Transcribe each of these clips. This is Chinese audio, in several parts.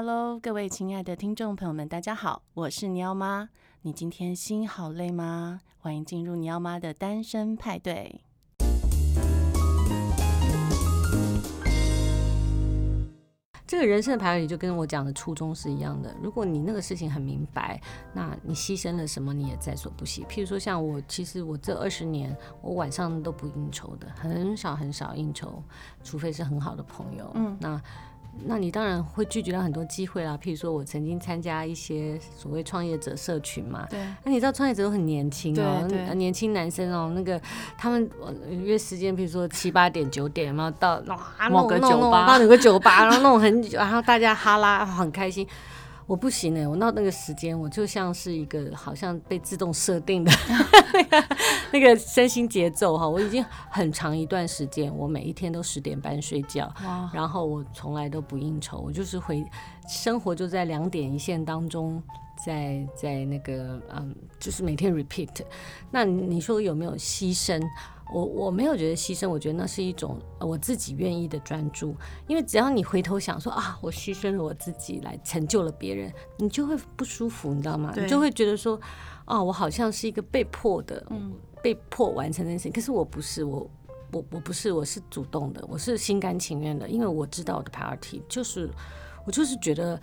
Hello，各位亲爱的听众朋友们，大家好，我是尼奥妈。你今天心好累吗？欢迎进入尼奥妈的单身派对。这个人生的排列就跟我讲的初衷是一样的。如果你那个事情很明白，那你牺牲了什么，你也在所不惜。譬如说，像我，其实我这二十年，我晚上都不应酬的，很少很少应酬，除非是很好的朋友。嗯，那。那你当然会拒绝到很多机会啦，譬如说我曾经参加一些所谓创业者社群嘛，对，那你知道创业者都很年轻哦、年轻男生哦、喔，那个他们约时间，譬如说七八点九点，然后到某个酒吧，到某个酒吧，然后弄很久，然后大家哈拉很开心。我不行呢，我到那个时间，我就像是一个好像被自动设定的 那个身心节奏哈。我已经很长一段时间，我每一天都十点半睡觉，然后我从来都不应酬，我就是回生活就在两点一线当中，在在那个嗯，就是每天 repeat。那你说有没有牺牲？我我没有觉得牺牲，我觉得那是一种我自己愿意的专注。因为只要你回头想说啊，我牺牲了我自己来成就了别人，你就会不舒服，你知道吗？你就会觉得说，啊，我好像是一个被迫的，嗯，被迫完成的事情。可是我不是，我我我不是，我是主动的，我是心甘情愿的，因为我知道我的 priority 就是，我就是觉得，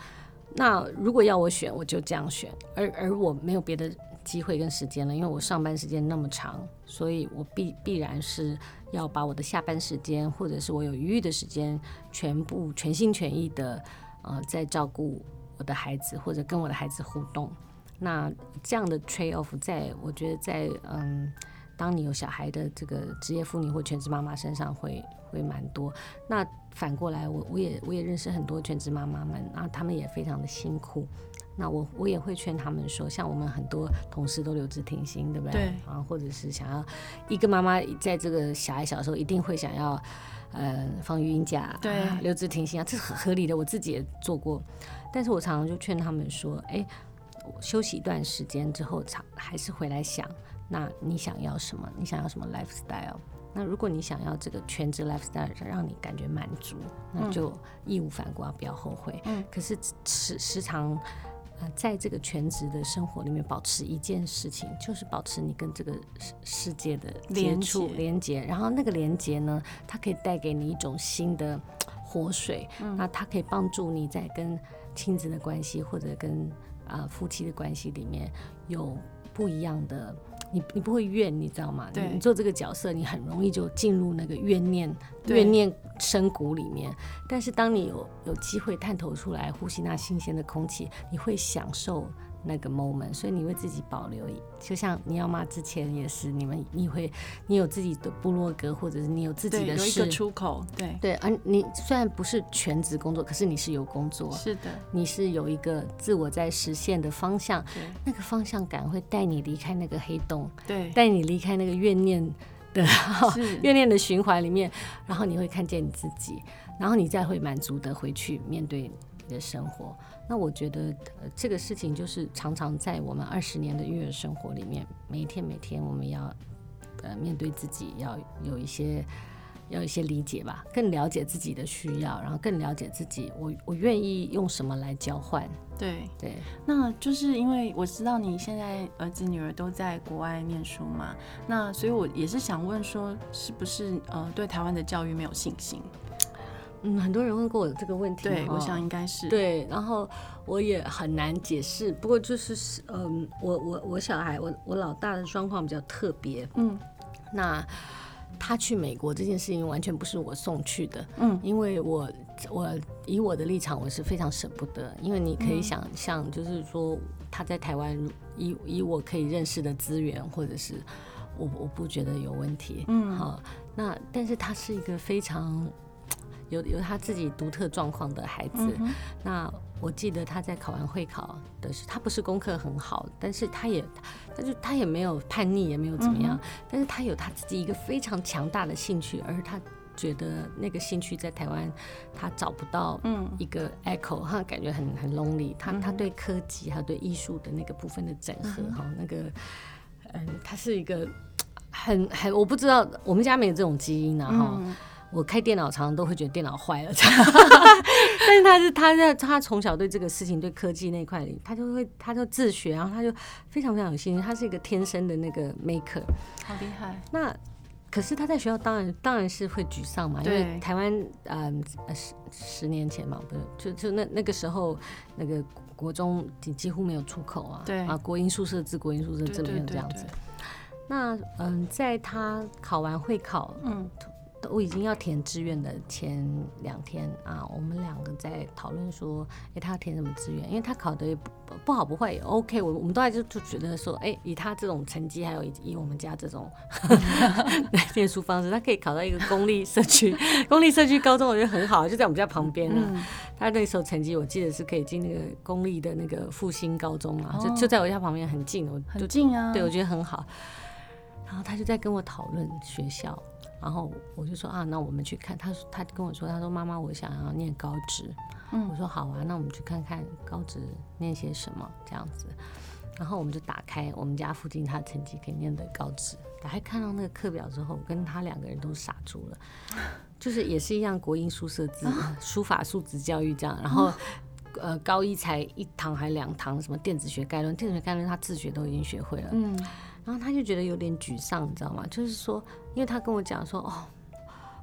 那如果要我选，我就这样选，而而我没有别的。机会跟时间了，因为我上班时间那么长，所以我必必然是要把我的下班时间，或者是我有余裕的时间，全部全心全意的呃，在照顾我的孩子，或者跟我的孩子互动。那这样的 trade off，在我觉得在嗯，当你有小孩的这个职业妇女或全职妈妈身上会会蛮多。那反过来，我我也我也认识很多全职妈妈们，然后他们也非常的辛苦。那我我也会劝他们说，像我们很多同事都留职停薪，对不对？对。啊，或者是想要一个妈妈在这个小孩小时候一定会想要，呃，放育婴假，对，啊、留职停薪啊，这是很合理的。我自己也做过，但是我常常就劝他们说，哎，休息一段时间之后，常还是回来想，那你想要什么？你想要什么 lifestyle？那如果你想要这个全职 lifestyle 让你感觉满足，那就义无反顾啊，不要后悔。嗯。可是时时常。在这个全职的生活里面，保持一件事情，就是保持你跟这个世世界的接触连接。然后那个连接呢，它可以带给你一种新的活水。嗯、那它可以帮助你在跟亲子的关系或者跟啊、呃、夫妻的关系里面有不一样的。你你不会怨，你知道吗？对，你做这个角色，你很容易就进入那个怨念怨念深谷里面。但是当你有有机会探头出来，呼吸那新鲜的空气，你会享受。那个 moment，所以你为自己保留，就像你要妈之前也是，你们你会，你有自己的部落格，或者是你有自己的事，有一个出口，对对。而你虽然不是全职工作，可是你是有工作，是的，你是有一个自我在实现的方向，对，那个方向感会带你离开那个黑洞，对，带你离开那个怨念的 怨念的循环里面，然后你会看见你自己，然后你再会满足的回去面对你的生活。那我觉得，呃，这个事情就是常常在我们二十年的育儿生活里面，每一天每天我们要，呃，面对自己，要有一些，要有一些理解吧，更了解自己的需要，然后更了解自己，我我愿意用什么来交换。对对，那就是因为我知道你现在儿子女儿都在国外念书嘛，那所以我也是想问说，是不是呃对台湾的教育没有信心？嗯，很多人问过我这个问题，对，我想应该是。对，然后我也很难解释。不过就是，嗯，我我我小孩，我我老大的状况比较特别，嗯，那他去美国这件事情完全不是我送去的，嗯，因为我我以我的立场，我是非常舍不得，因为你可以想象，就是说他在台湾，以以我可以认识的资源，或者是我我不觉得有问题，嗯，好，那但是他是一个非常。有有他自己独特状况的孩子，嗯，那我记得他在考完会考的时候，他不是功课很好，但是他也，他就他也没有叛逆，也没有怎么样，嗯，但是他有他自己一个非常强大的兴趣，而他觉得那个兴趣在台湾他找不到一个 echo，他感觉很很 lonely，他他对科技还有对艺术的那个部分的整合哈，嗯，那个嗯，他是一个很很我不知道，我们家没有这种基因啊哈。嗯我开电脑常常都会觉得电脑坏了，但是他是他在他从小对这个事情对科技那块里，他就会他就自学，然后他就非常非常有信心，他是一个天生的那个 maker，好厉害。那可是他在学校当然当然是会沮丧嘛，因为台湾嗯十十年前嘛，不是就就那那个时候那个国中几几乎没有出口啊，对啊国营宿舍制国营宿舍制没有这样子。那嗯，在他考完会考，嗯。我已经要填志愿的前两天啊，我们两个在讨论说，哎、欸，他要填什么志愿？因为他考的也不不好不坏也 OK，我我们都还就就觉得说，哎、欸，以他这种成绩，还有以以我们家这种 念书方式，他可以考到一个公立社区 公立社区高中，我觉得很好，就在我们家旁边啊。嗯、他那时候成绩我记得是可以进那个公立的那个复兴高中啊，就就在我家旁边，很近，很近啊，对我觉得很好。然后他就在跟我讨论学校。然后我就说啊，那我们去看。他说他跟我说，他说妈妈，我想要念高职。嗯，我说好啊，那我们去看看高职念些什么这样子。然后我们就打开我们家附近他成绩可以念的高职，打开看到那个课表之后，我跟他两个人都傻住了。就是也是一样国英数社自 书法素质教育这样。然后呃，高一才一堂还两堂什么电子学概论，电子学概论他自学都已经学会了。嗯。然后他就觉得有点沮丧，你知道吗？就是说，因为他跟我讲说，哦，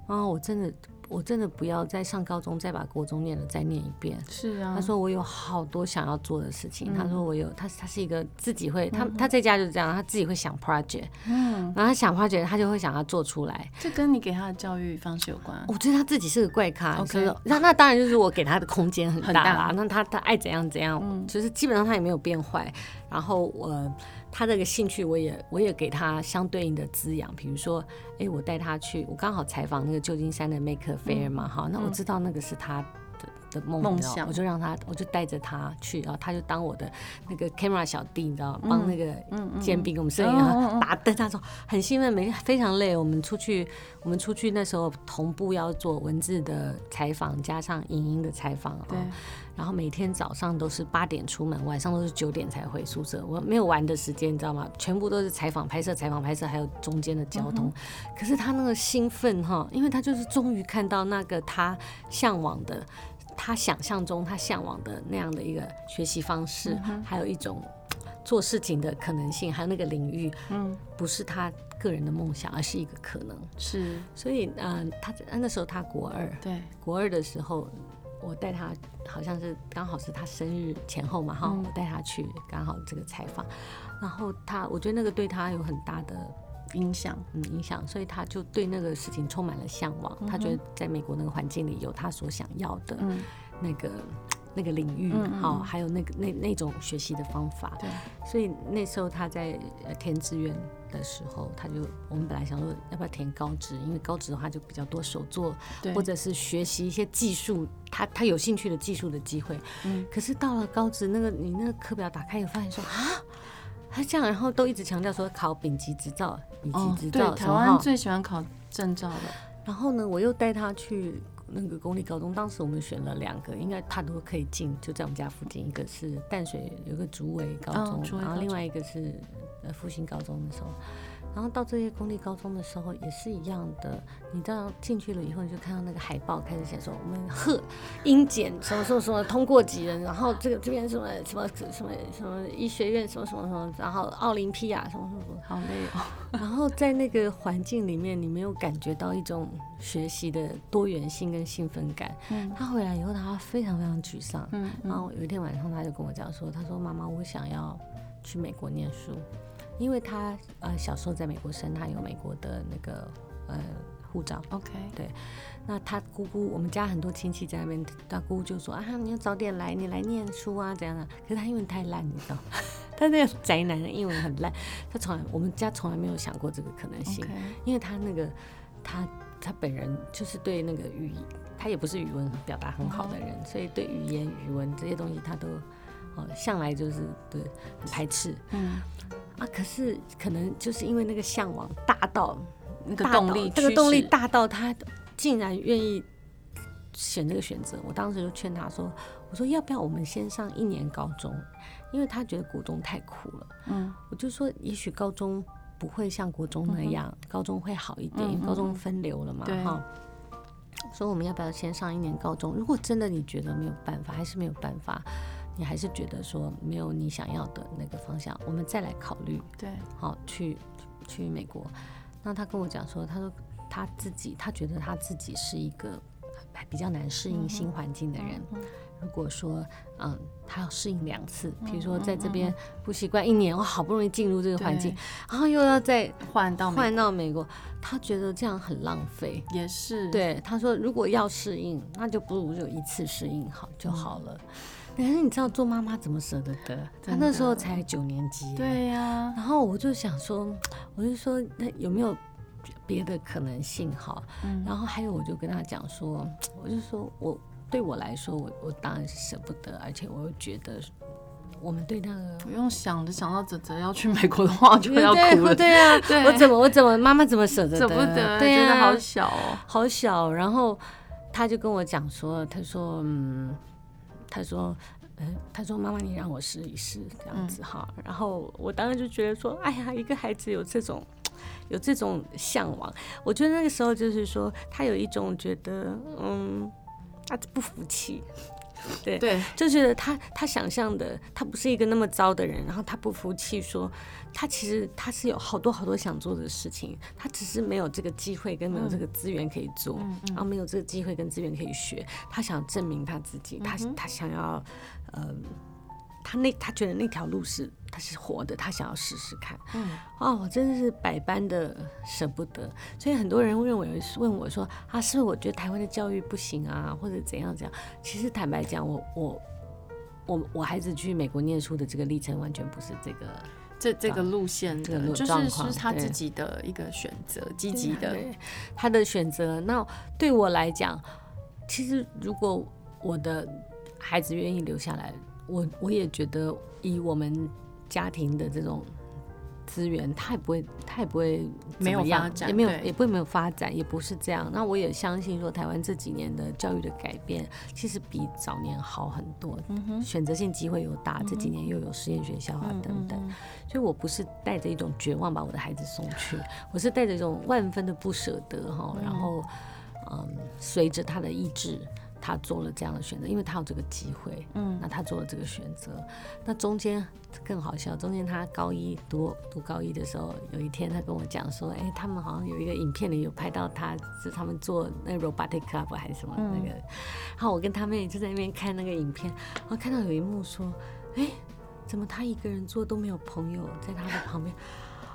啊，我真的，我真的不要再上高中，再把国中念了再念一遍。是啊。他说我有好多想要做的事情。嗯、他说我有，他他是一个自己会，他他在家就是这样，他自己会想 project。嗯。然后他想 project，他就会想要做出来。这跟你给他的教育方式有关？我觉得他自己是个怪咖。OK。那那当然就是我给他的空间很大啦。大那他他爱怎样怎样，嗯、就是基本上他也没有变坏。然后我。他这个兴趣，我也我也给他相对应的滋养。比如说，哎，我带他去，我刚好采访那个旧金山的 Maker Faire 嘛，哈、嗯，那我知道那个是他的的梦，想，我就让他，我就带着他去，然后他就当我的那个 camera 小弟，你知道，帮那个煎饼给我们摄影，打灯，他说很兴奋，每天非常累。我们出去，我们出去那时候同步要做文字的采访，加上影音的采访，啊。然后每天早上都是八点出门，晚上都是九点才回宿舍。我没有玩的时间，你知道吗？全部都是采访、拍摄、采访、拍摄，还有中间的交通。嗯、可是他那个兴奋哈，因为他就是终于看到那个他向往的、他想象中他向往的那样的一个学习方式，嗯、还有一种做事情的可能性，还有那个领域，嗯，不是他个人的梦想，而是一个可能。是，所以嗯、呃，他那时候他国二，对，国二的时候。我带他，好像是刚好是他生日前后嘛，哈、嗯，我带他去，刚好这个采访，然后他，我觉得那个对他有很大的影响，嗯，影响，所以他就对那个事情充满了向往，嗯、他觉得在美国那个环境里有他所想要的那个、嗯、那个领域，好、嗯，还有那个那那种学习的方法，对，所以那时候他在填志愿。的时候，他就我们本来想说要不要填高职，因为高职的话就比较多手作，对或者是学习一些技术，他他有兴趣的技术的机会。嗯，可是到了高职，那个你那个课表打开，以后发现说啊，他这样，然后都一直强调说考丙级执照、丙级执照。哦、对，台湾最喜欢考证照了。然后呢，我又带他去那个公立高中，当时我们选了两个，应该他都可以进，就在我们家附近，一个是淡水有个竹围高中，哦、然后另外一个是。呃，复兴高中的时候，然后到这些公立高中的时候也是一样的。你到进去了以后，你就看到那个海报开始写说我们 贺英检什么什么什么通过几人，然后这个这边什么什么什么什么医学院什么什么什么，然后奥林匹亚什么什么什么，好累哦。然后在那个环境里面，你没有感觉到一种学习的多元性跟兴奋感。嗯。他回来以后，他非常非常沮丧。嗯。然后有一天晚上，他就跟我讲说：“他说妈妈，我想要去美国念书。”因为他呃小时候在美国生，他有美国的那个呃护照。OK，对。那他姑姑，我们家很多亲戚在那边，他姑姑就说啊，你要早点来，你来念书啊，怎样的。可是他英文太烂，你知道，他那个宅男的英文很烂，他从来我们家从来没有想过这个可能性.因为他那个他他本人就是对那个语，他也不是语文表达很好的人.所以对语言语文这些东西他都。哦，向来就是对很排斥，嗯啊，可是可能就是因为那个向往大到那个动力，这个动力大到他竟然愿意选这个选择。我当时就劝他说：“我说要不要我们先上一年高中？因为他觉得国中太苦了。”嗯，我就说也许高中不会像国中那样，嗯、高中会好一点，因为高中分流了嘛，哈。说我们要不要先上一年高中？如果真的你觉得没有办法，还是没有办法，你还是觉得说没有你想要的那个方向，我们再来考虑。对，好，去去美国。那他跟我讲说，他说他自己，他觉得他自己是一个比较难适应新环境的人。嗯嗯如果说，嗯，他要适应两次，比如说在这边不习惯一年，我好不容易进入这个环境，然后又要再换到换到美国，他觉得这样很浪费。也是，对，他说如果要适应，那就不如就一次适应好就好了。可是你知道做妈妈怎么舍得得？她那时候才九年级。对呀。然后我就想说，我就说那有没有别的可能性？哈，然后还有我就跟他讲说，我就说我。对我来说，我我当然是舍不得，而且我又觉得，我们对那个不用想着想到泽泽要去美国的话，就要哭了。对啊，对我怎么我怎么妈妈怎么舍得舍不得？对呀，好小哦，好小。然后他就跟我讲说，他说嗯，他说嗯，他说妈妈你让我试一试这样子哈。嗯、然后我当时就觉得说，哎呀，一个孩子有这种有这种向往，我觉得那个时候就是说，他有一种觉得嗯。他不服气，对对，就觉得他他想象的他不是一个那么糟的人，然后他不服气，说他其实他是有好多好多想做的事情，他只是没有这个机会跟没有这个资源可以做，嗯、然后没有这个机会跟资源可以学，他想证明他自己，他他想要，呃。他那他觉得那条路是他是活的，他想要试试看。嗯，哦，我真的是百般的舍不得。所以很多人会认为问我说啊，是不是我觉得台湾的教育不行啊，或者怎样怎样？其实坦白讲，我我我我孩子去美国念书的这个历程完全不是这个这这个路线的，就是是他自己的一个选择，积极的他的选择。那对我来讲，其实如果我的孩子愿意留下来。我我也觉得，以我们家庭的这种资源，他也不会，他也不会没有发展，也没有，也不会没有发展，也不是这样。那我也相信说，台湾这几年的教育的改变，其实比早年好很多。嗯哼，选择性机会又大，这几年又有实验学校啊等等，所以我不是带着一种绝望把我的孩子送去，我是带着一种万分的不舍得哈，然后嗯，随着他的意志。他做了这样的选择，因为他有这个机会，嗯，那他做了这个选择。那中间更好笑，中间他高一读读高一的时候，有一天他跟我讲说，哎、欸，他们好像有一个影片里有拍到他是他们做那个 robotic club 还是什么那个，嗯、然后我跟他妹就在那边看那个影片，然后看到有一幕说，哎、欸，怎么他一个人做都没有朋友在他的旁边？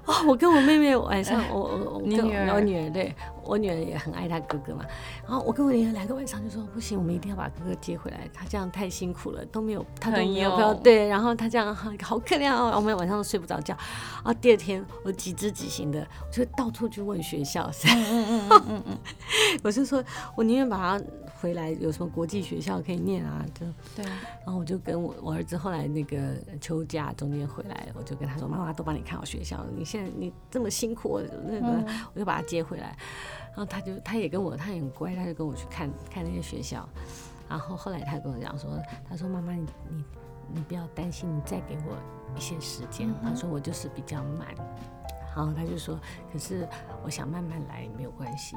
哦，我跟我妹妹晚上，我我我跟我女儿，对我女儿也很爱她哥哥嘛。然后我跟我女儿两个晚上就说不行，我们一定要把哥哥接回来，他这样太辛苦了，都没有他都没有朋友，对，然后他这样好可怜哦，我们晚上都睡不着觉。然后第二天我急之急行的，我就到处去问学校，嗯嗯嗯嗯，我就说我宁愿把他。回来有什么国际学校可以念啊？就对，然后我就跟我我儿子后来那个秋假中间回来，我就跟他说：“妈妈都帮你看好学校，你现在你这么辛苦，那个我就把他接回来。”然后他就他也跟我，他也很乖，他就跟我去看看那些学校。然后后来他跟我讲说：“他说妈妈你你你不要担心，你再给我一些时间。”他说我就是比较慢。然后他就说：“可是我想慢慢来，没有关系，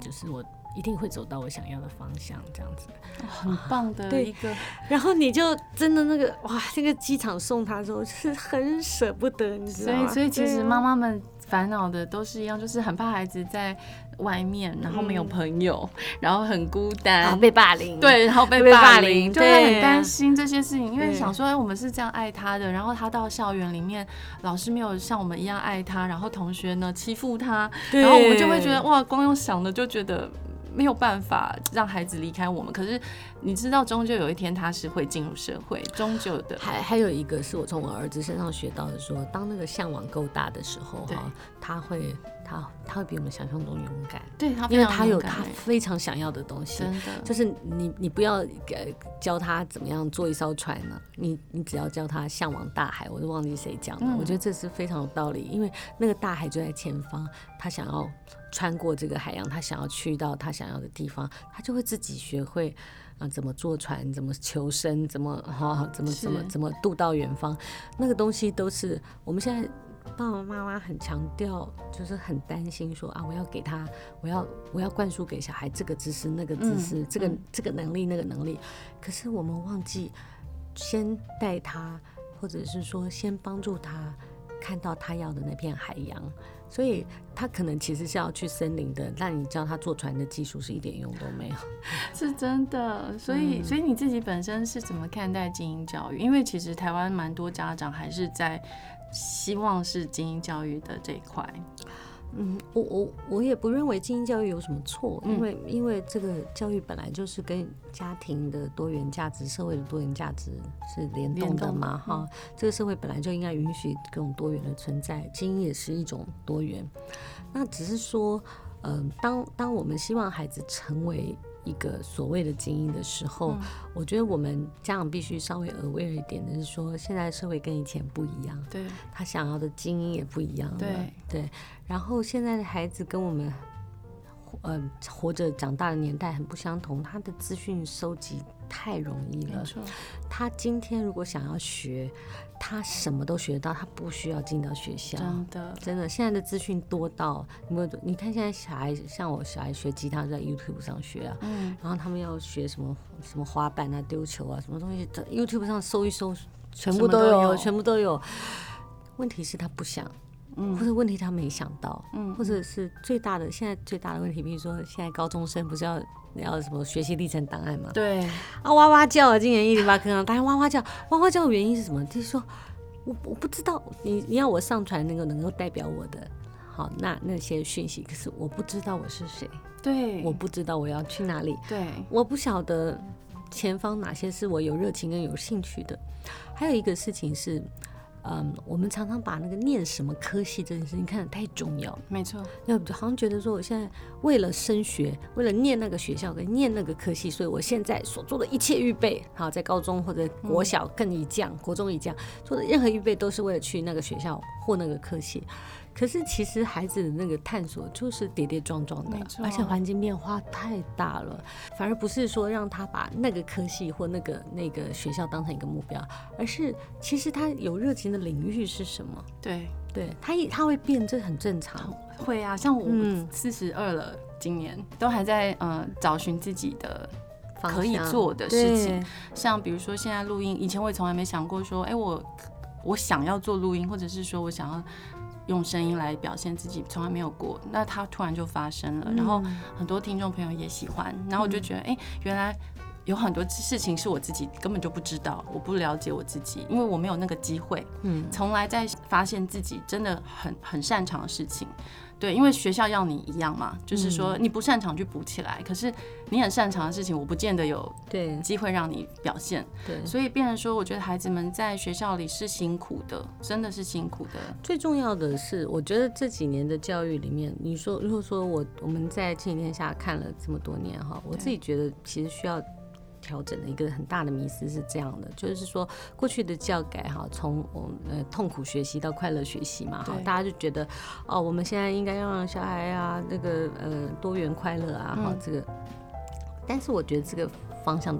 就是我。”一定会走到我想要的方向，这样子，很棒的一个。然后你就真的那个哇，这个机场送他的时候是很舍不得，你知道吗？所以，所以其实妈妈们烦恼的都是一样，就是很怕孩子在外面，然后没有朋友，嗯、然后很孤单，然后被霸凌，对，然后被霸凌，就会很担心这些事情，因为想说，哎，我们是这样爱他的，然后他到校园里面，老师没有像我们一样爱他，然后同学呢欺负他，然后我们就会觉得哇，光用想的就觉得。没有办法让孩子离开我们，可是你知道，终究有一天他是会进入社会，终究的。还还有一个是我从我儿子身上学到的说，说当那个向往够大的时候，哈，他会他他会比我们想象中勇敢。对，他因为他有他非常想要的东西，真的就是你你不要给教他怎么样做一艘船呢，你你只要教他向往大海。我都忘记谁讲的，嗯、我觉得这是非常有道理，因为那个大海就在前方，他想要。穿过这个海洋，他想要去到他想要的地方，他就会自己学会啊、呃，怎么坐船，怎么求生，怎么哈、哦，怎么怎么怎么渡到远方。那个东西都是我们现在爸爸妈妈很强调，就是很担心说啊，我要给他，我要我要灌输给小孩这个知识、那个知识、嗯、这个这个能力、那个能力。可是我们忘记先带他，或者是说先帮助他看到他要的那片海洋。所以他可能其实是要去森林的，但你教他坐船的技术是一点用都没有，是真的。所以，嗯、所以你自己本身是怎么看待精英教育？因为其实台湾蛮多家长还是在希望是精英教育的这一块。嗯，我我我也不认为精英教育有什么错，因为因为这个教育本来就是跟家庭的多元价值、社会的多元价值是联动的嘛，哈，这个社会本来就应该允许各种多元的存在，精英也是一种多元。那只是说，嗯、呃，当当我们希望孩子成为。一个所谓的精英的时候，嗯、我觉得我们家长必须稍微 aware 一点的是说，现在社会跟以前不一样，对，他想要的精英也不一样了，对。对。然后现在的孩子跟我们，呃，活着长大的年代很不相同，他的资讯收集太容易了。他今天如果想要学。他什么都学得到，他不需要进到学校。真的，真的，现在的资讯多到，你你看现在小孩，像我小孩学吉他在 YouTube 上学啊，嗯，然后他们要学什么什么滑板啊、丢球啊，什么东西在 YouTube 上搜一搜，全部，都有全部都有。问题是他不想。嗯，或者问题他没想到，嗯，或者是最大的现在最大的问题，比如说现在高中生不是要要什么学习历程档案吗？对，啊哇哇叫啊，今年一零八课啊，大家哇哇叫，哇哇叫的原因是什么？就是说我我不知道，你你要我上传那个能够代表我的，好那那些讯息，可是我不知道我是谁，对，我不知道我要去哪里，对，我不晓得前方哪些是我有热情跟有兴趣的，还有一个事情是。嗯，我们常常把那个念什么科系这件事情看得太重要。没错，那好像觉得说，我现在为了升学，为了念那个学校跟念那个科系，所以我现在所做的一切预备，好，在高中或者国小更一降，国中一降做的任何预备，都是为了去那个学校或那个科系。可是其实孩子的那个探索就是跌跌撞撞的，而且环境变化太大了，反而不是说让他把那个科系或那个那个学校当成一个目标，而是其实他有热情的领域是什么？对，对他他会变，这很正常。会啊，像我四十二了，今年都还在呃找寻自己的可以做的事情，像比如说现在录音，以前我也从来没想过说，哎，我我想要做录音，或者是说我想要。用声音来表现自己，从来没有过。那他突然就发生了，然后很多听众朋友也喜欢。然后我就觉得，哎，原来有很多事情是我自己根本就不知道，我不了解我自己，因为我没有那个机会。嗯，从来在发现自己真的很很擅长的事情。对，因为学校要你一样嘛，就是说你不擅长去补起来，可是你很擅长的事情，我不见得有对机会让你表现。对，所以变成说，我觉得孩子们在学校里是辛苦的，真的是辛苦的。最重要的是，我觉得这几年的教育里面，你说如果说我我们在亲子天下看了这么多年哈，我自己觉得其实需要。调整的一个很大的迷思是这样的，就是说过去的教改哈，从我们呃痛苦学习到快乐学习嘛，哈，大家就觉得哦，我们现在应该要让小孩啊那个呃多元快乐啊，哈、嗯，这个，但是我觉得这个方向，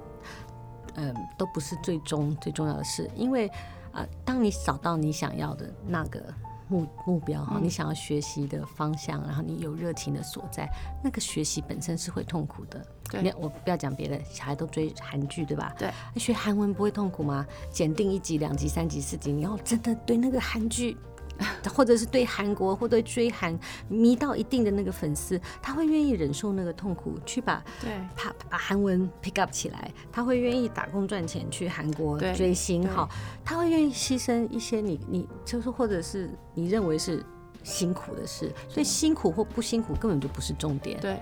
嗯、呃，都不是最终最重要的事，因为啊、呃，当你找到你想要的那个。目目标哈，你想要学习的方向，嗯、然后你有热情的所在，那个学习本身是会痛苦的。对，我不要讲别的，小孩都追韩剧对吧？对，学韩文不会痛苦吗？检定一级、两级、三级、四级，你要真的对那个韩剧。或者是对韩国或对追韩迷到一定的那个粉丝，他会愿意忍受那个痛苦，去把对把把韩文 pick up 起来，他会愿意打工赚钱去韩国追星哈，他会愿意牺牲一些你你就是或者是你认为是辛苦的事，所以辛苦或不辛苦根本就不是重点。对。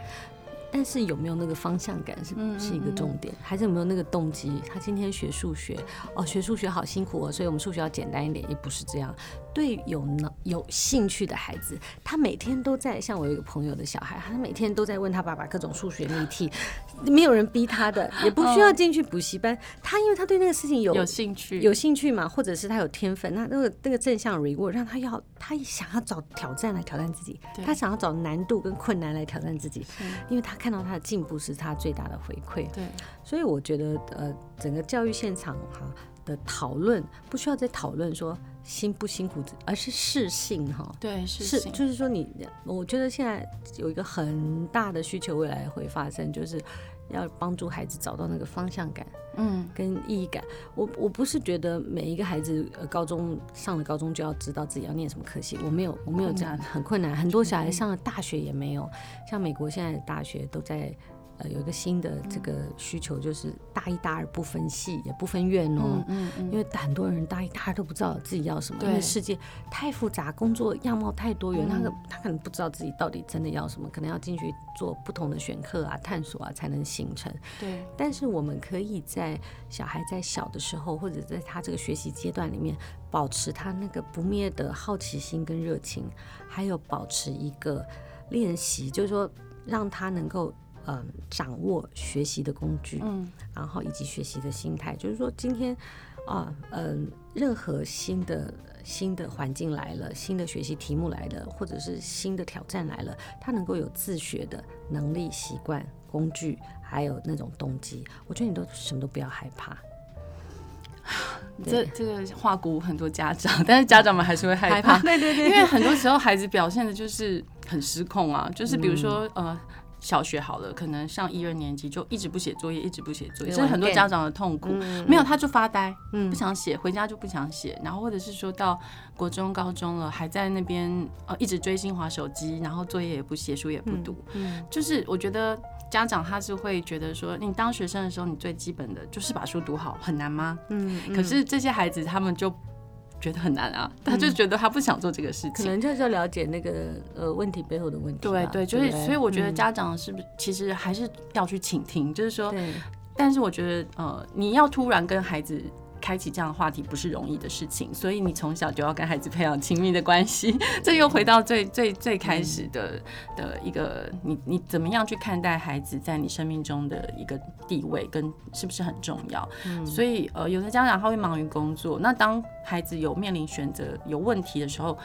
但是有没有那个方向感是是一个重点，还是有没有那个动机？他今天学数学，哦，学数学好辛苦哦，所以我们数学要简单一点，也不是这样。对有能有兴趣的孩子，他每天都在，像我有一个朋友的小孩，他每天都在问他爸爸各种数学谜题，没有人逼他的，也不需要进去补习班，他因为他对那个事情有有兴趣，有兴趣嘛，或者是他有天分，那那个那个正向 reward 让他要他想要找挑战来挑战自己，他想要找难度跟困难来挑战自己，因为他看到他的进步是他最大的回馈。对，所以我觉得呃，整个教育现场哈，的讨论，不需要再讨论说辛不辛苦，而是适性哈。对，是是，就是说你，我觉得现在有一个很大的需求，未来会发生，就是要帮助孩子找到那个方向感，嗯，跟意义感。我我不是觉得每一个孩子高中上了高中就要知道自己要念什么科系，我没有，我没有这样，很困难。很多小孩上了大学也没有，像美国现在的大学都在。呃，有一个新的这个需求，就是大一、大二不分系，也不分院哦。嗯嗯嗯。因为很多人大一、大二都不知道自己要什么，因为世界太复杂，工作样貌太多元，他可他可能不知道自己到底真的要什么，可能要进去做不同的选课啊、探索啊，才能形成。对。但是我们可以在小孩在小的时候，或者在他这个学习阶段里面，保持他那个不灭的好奇心跟热情，还有保持一个练习，就是说让他能够。嗯，掌握学习的工具，嗯，然后以及学习的心态，就是说今天啊，嗯，任何新的新的环境来了，新的学习题目来了，或者是新的挑战来了，他能够有自学的能力、习惯、工具，还有那种动机，我觉得你都什么都不要害怕。这这个话鼓舞很多家长，但是家长们还是会害怕，对对对，因为很多时候孩子表现的就是很失控啊，就是比如说、嗯、呃。小学好了，可能上一二年级就一直不写作业，一直不写作业，这是很多家长的痛苦。嗯、没有，他就发呆，嗯、不想写，回家就不想写。然后或者是说到国中、高中了，还在那边呃一直追星、滑手机，然后作业也不写，书也不读。嗯嗯、就是我觉得家长他是会觉得说，你当学生的时候，你最基本的就是把书读好，很难吗？嗯。嗯，可是这些孩子他们就。觉得很难啊，他就觉得他不想做这个事情，可能就是要了解那个呃问题背后的问题。对对，就是所以我觉得家长是不是其实还是要去倾听，就是说，但是我觉得呃你要突然跟孩子。开启这样的话题不是容易的事情，所以你从小就要跟孩子培养亲密的关系。这又回到最最最开始的的一个，你你怎么样去看待孩子在你生命中的一个地位跟是不是很重要？嗯，所以呃，有的家长他会忙于工作，那当孩子有面临选择有问题的时候，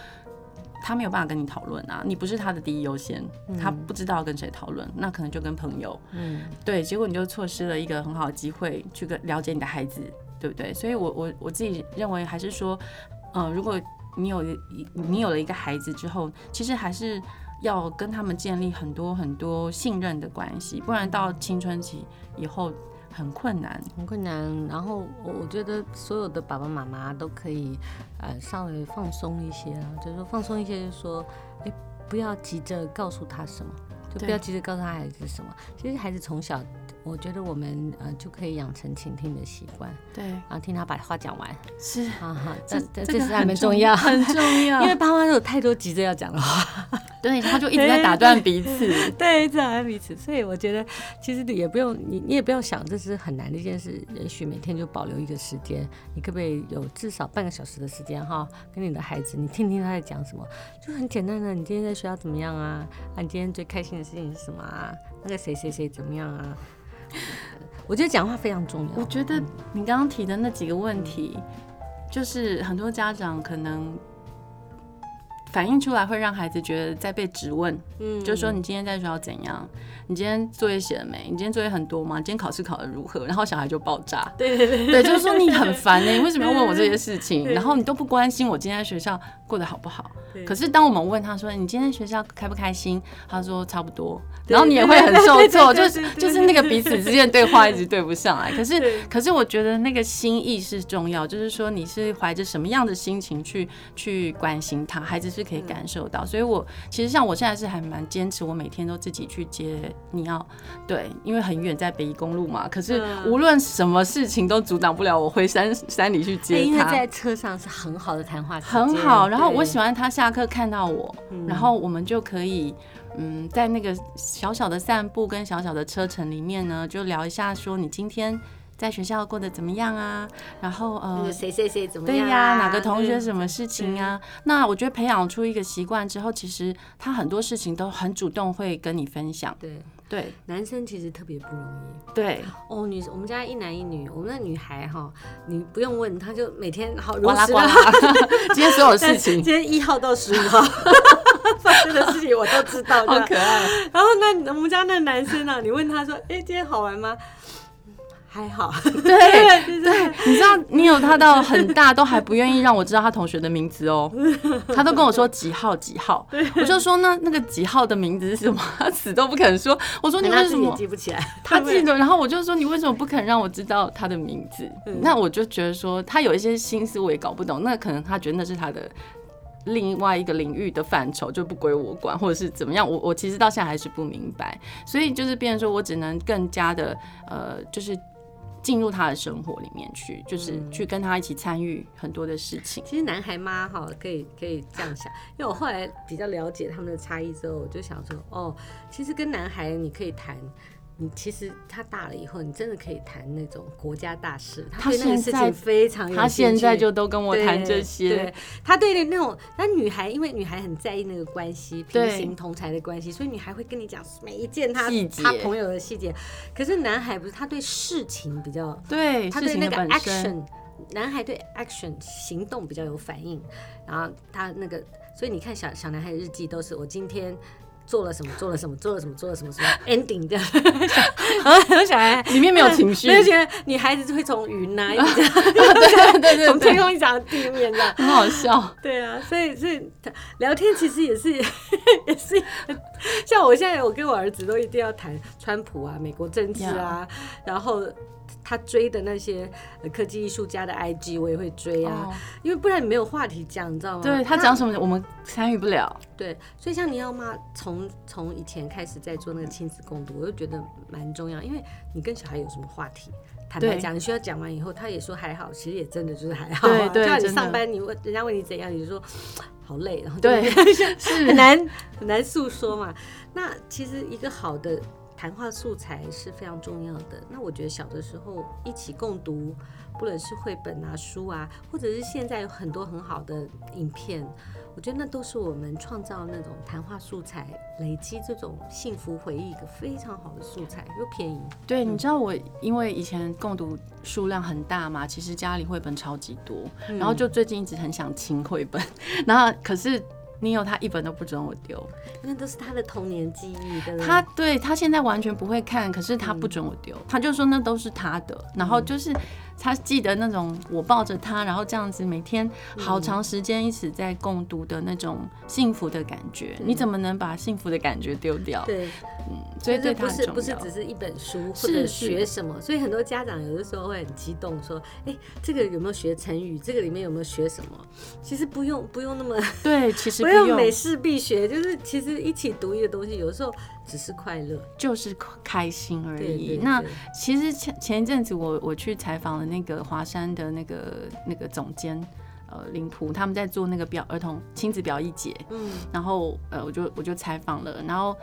他没有办法跟你讨论啊，你不是他的第一优先，他不知道跟谁讨论，那可能就跟朋友，嗯，对，结果你就错失了一个很好的机会去跟了解你的孩子。对不对？所以我，我我我自己认为，还是说，嗯、呃，如果你有一你有了一个孩子之后，其实还是要跟他们建立很多很多信任的关系，不然到青春期以后很困难，很困难。然后，我觉得所有的爸爸妈妈都可以，呃，稍微放松一些啊，就是说放松一些，就是说，哎，不要急着告诉他什么，就不要急着告诉他孩子什么。其实孩子从小。我觉得我们呃就可以养成倾听的习惯，对，然后听他把话讲完，是。啊哈，这这这是还蛮重要，很重要，因为爸妈有太多急着要讲的话，对，他就一直在打断彼此，对，一直打断彼此，所以我觉得其实也不用你，你也不要想这是很难的一件事，也许每天就保留一个时间，你可不可以有至少半个小时的时间哈，跟你的孩子，你听听他在讲什么，就很简单的，你今天在学校怎么样啊？啊，你今天最开心的事情是什么啊？那个谁谁谁怎么样啊？我觉得讲话非常重要。我觉得你刚刚提的那几个问题，就是很多家长可能反映出来，会让孩子觉得在被质问。嗯，就是说你今天在学校怎样？你今天作业写了没？你今天作业很多吗？今天考试考得如何？然后小孩就爆炸。对对对，对，就是说你很烦呢、欸，你为什么要问我这些事情？然后你都不关心我今天在学校过得好不好？可是当我们问他说你今天学校开不开心？他说差不多。然后你也会很受挫，就是就是那个彼此之间对话一直对不上来。可是可是我觉得那个心意是重要，就是说你是怀着什么样的心情去去关心他，孩子是可以感受到。所以我其实像我现在是还蛮坚持，我每天都自己去接。你要对，因为很远，在北宜公路嘛。可是无论什么事情都阻挡不了我回山山里去接他。因为在车上是很好的谈话，很好。然后我喜欢他下课看到我，然后我们就可以嗯，在那个小小的散步跟小小的车程里面呢，就聊一下说你今天。在学校过得怎么样啊？然后呃，谁谁谁怎么样？对呀，哪个同学什么事情啊？那我觉得培养出一个习惯之后，其实他很多事情都很主动会跟你分享。对对，男生其实特别不容易。对哦，女我们家一男一女，我们的女孩哈，你不用问，她就每天好呱啦呱啦。今天所有事情，今天一号到十五号 发生的事情我都知道，好可爱。然后那我们家那男生呢？你问他说，哎，今天好玩吗？还好，对 对，对，你知道你有他到很大都还不愿意让我知道他同学的名字哦，他都跟我说几号几号，我就说那那个几号的名字是什么，他死都不肯说。我说你为什么记不起来？他记得，然后我就说你为什么不肯让我知道他的名字？那我就觉得说他有一些心思我也搞不懂，那可能他觉得那是他的另外一个领域的范畴，就不归我管，或者是怎么样？我我其实到现在还是不明白，所以就是变成说我只能更加的呃，就是。进入他的生活里面去，就是去跟他一起参与很多的事情。其实男孩妈哈，可以可以这样想，因为我后来比较了解他们的差异之后，我就想说，哦，其实跟男孩你可以谈。你其实他大了以后，你真的可以谈那种国家大事。他对那个事情非常有兴趣。他现在就都跟我谈这些。对，对，他对那种，那女孩因为女孩很在意那个关系，平行同才的关系，所以女孩会跟你讲每一件他他朋友的细节。可是男孩不是，他对事情比较对，他对那个 action，男孩对 action 行动比较有反应。然后他那个，所以你看小小男孩的日记都是我今天。做了什么？做了什么？做了什么？做了什么？什么 ending 这样，然后小孩里面没有情绪，那些女孩子就会从云呐，对对对，从天空一直到地面这样，很好笑。对啊，所以所以聊天其实也是也是，像我现在我跟我儿子都一定要谈川普啊，美国政治啊，然后。他追的那些科技艺术家的 IG，我也会追啊，哦、因为不然你没有话题讲，你知道吗？对，他讲什么，我们参与不了。对，所以像你要妈从从以前开始在做那个亲子共读，我就觉得蛮重要，因为你跟小孩有什么话题，坦白讲，你需要讲完以后，他也说还好，其实也真的就是还好、啊。对对，就像你上班，你问人家问你怎样，你就说好累，然后对，是 很难很难诉说嘛。那其实一个好的。谈话素材是非常重要的。那我觉得小的时候一起共读，不论是绘本啊、书啊，或者是现在有很多很好的影片，我觉得那都是我们创造那种谈话素材、累积这种幸福回忆一个非常好的素材，又便宜。对，你知道我因为以前共读数量很大嘛，其实家里绘本超级多，然后就最近一直很想清绘本，然后可是。你有他一本都不准我丢，因为都是他的童年记忆，对他对他现在完全不会看，可是他不准我丢，嗯、他就说那都是他的，然后就是。他记得那种我抱着他，然后这样子每天好长时间一起在共读的那种幸福的感觉，嗯、你怎么能把幸福的感觉丢掉？对，嗯，所以对他。不是不是只是一本书或者学什么，所以很多家长有的时候会很激动，说：“哎、欸，这个有没有学成语？这个里面有没有学什么？”其实不用不用那么对，其实 不用，不用每事必学，就是其实一起读一个东西，有时候。只是快乐，就是开心而已。对对对，那其实前前一阵子我我去采访了那个华山的那个那个总监，呃，林普，他们在做那个表儿童亲子表一节，嗯，然后呃，我就我就采访了，然后。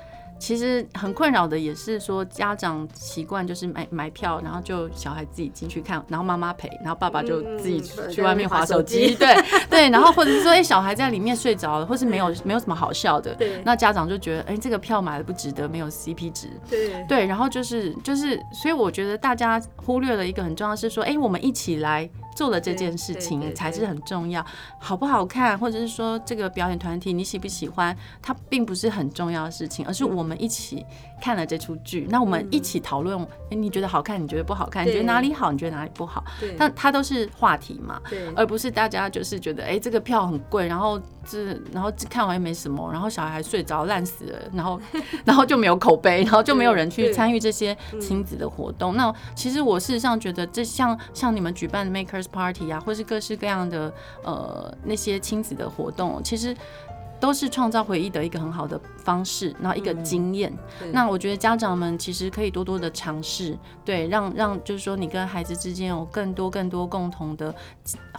其实很困扰的也是说，家长习惯就是买买票，然后就小孩自己进去看，然后妈妈陪，然后爸爸就自己去外面划手机。对对，然后或者是说，哎，小孩在里面睡着了，或是没有没有什么好笑的，对，那家长就觉得，哎，这个票买的不值得，没有 CP 值。对对，然后就是就是，所以我觉得大家忽略了一个很重要的是说，哎，我们一起来。做了这件事情才是很重要，好不好看，或者是说这个表演团体你喜不喜欢，它并不是很重要的事情，而是我们一起看了这出剧，那我们一起讨论，哎，你觉得好看，你觉得不好看，你觉得哪里好，你觉得哪里不好，但它都是话题嘛，而不是大家就是觉得，哎，这个票很贵，然后这然后看完又没什么，然后小孩还睡着烂死了，然后 然后就没有口碑，然后就没有人去参与这些亲子的活动。那其实我事实上觉得，这像像你们举办的 Makers。Party 啊，或是各式各样的呃那些亲子的活动，其实都是创造回忆的一个很好的方式，然后一个经验。嗯、那我觉得家长们其实可以多多的尝试，对，让让就是说你跟孩子之间有更多更多共同的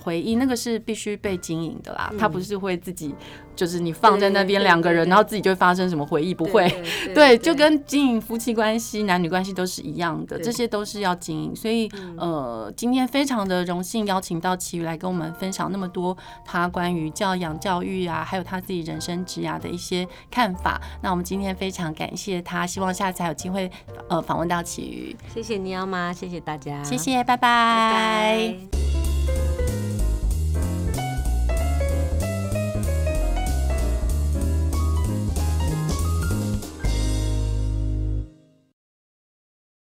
回忆，那个是必须被经营的啦，他、嗯、不是会自己。就是你放在那边两个人，然后自己就会发生什么回忆？不会，对，就跟经营夫妻关系、男女关系都是一样的，这些都是要经营。所以，呃，今天非常的荣幸邀请到齐宇来跟我们分享那么多他关于教养教育啊，还有他自己人生职涯的一些看法。那我们今天非常感谢他，希望下次还有机会呃访问到齐宇。谢谢尼奥妈，谢谢大家，谢谢，拜拜。拜拜。